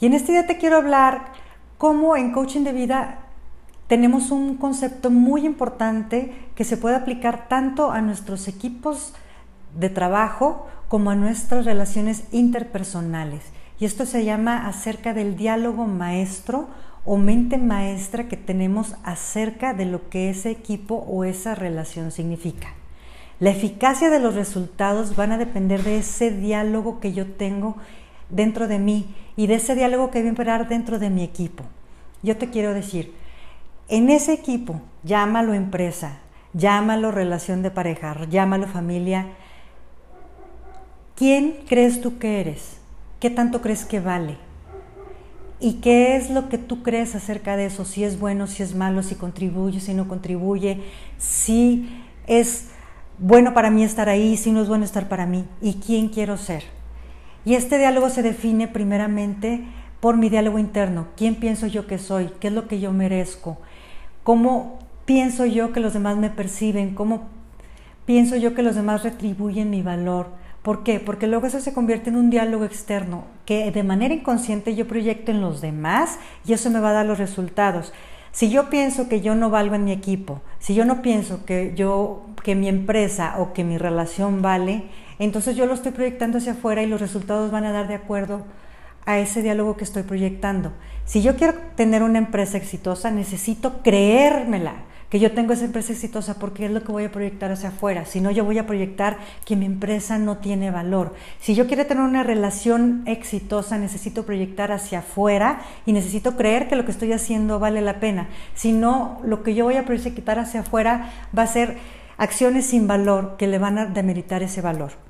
Y en este día te quiero hablar cómo en coaching de vida tenemos un concepto muy importante que se puede aplicar tanto a nuestros equipos de trabajo como a nuestras relaciones interpersonales. Y esto se llama acerca del diálogo maestro o mente maestra que tenemos acerca de lo que ese equipo o esa relación significa. La eficacia de los resultados van a depender de ese diálogo que yo tengo dentro de mí y de ese diálogo que voy a esperar dentro de mi equipo. Yo te quiero decir, en ese equipo, llámalo empresa, llámalo relación de pareja, llámalo familia, ¿quién crees tú que eres? ¿Qué tanto crees que vale? ¿Y qué es lo que tú crees acerca de eso? Si es bueno, si es malo, si contribuye, si no contribuye, si es bueno para mí estar ahí, si no es bueno estar para mí, y quién quiero ser. Y este diálogo se define primeramente por mi diálogo interno. ¿Quién pienso yo que soy? ¿Qué es lo que yo merezco? ¿Cómo pienso yo que los demás me perciben? ¿Cómo pienso yo que los demás retribuyen mi valor? ¿Por qué? Porque luego eso se convierte en un diálogo externo que de manera inconsciente yo proyecto en los demás y eso me va a dar los resultados. Si yo pienso que yo no valgo en mi equipo, si yo no pienso que yo que mi empresa o que mi relación vale, entonces yo lo estoy proyectando hacia afuera y los resultados van a dar de acuerdo a ese diálogo que estoy proyectando. Si yo quiero tener una empresa exitosa, necesito creérmela que yo tengo esa empresa exitosa porque es lo que voy a proyectar hacia afuera. Si no, yo voy a proyectar que mi empresa no tiene valor. Si yo quiero tener una relación exitosa, necesito proyectar hacia afuera y necesito creer que lo que estoy haciendo vale la pena. Si no, lo que yo voy a proyectar hacia afuera va a ser acciones sin valor que le van a demeritar ese valor.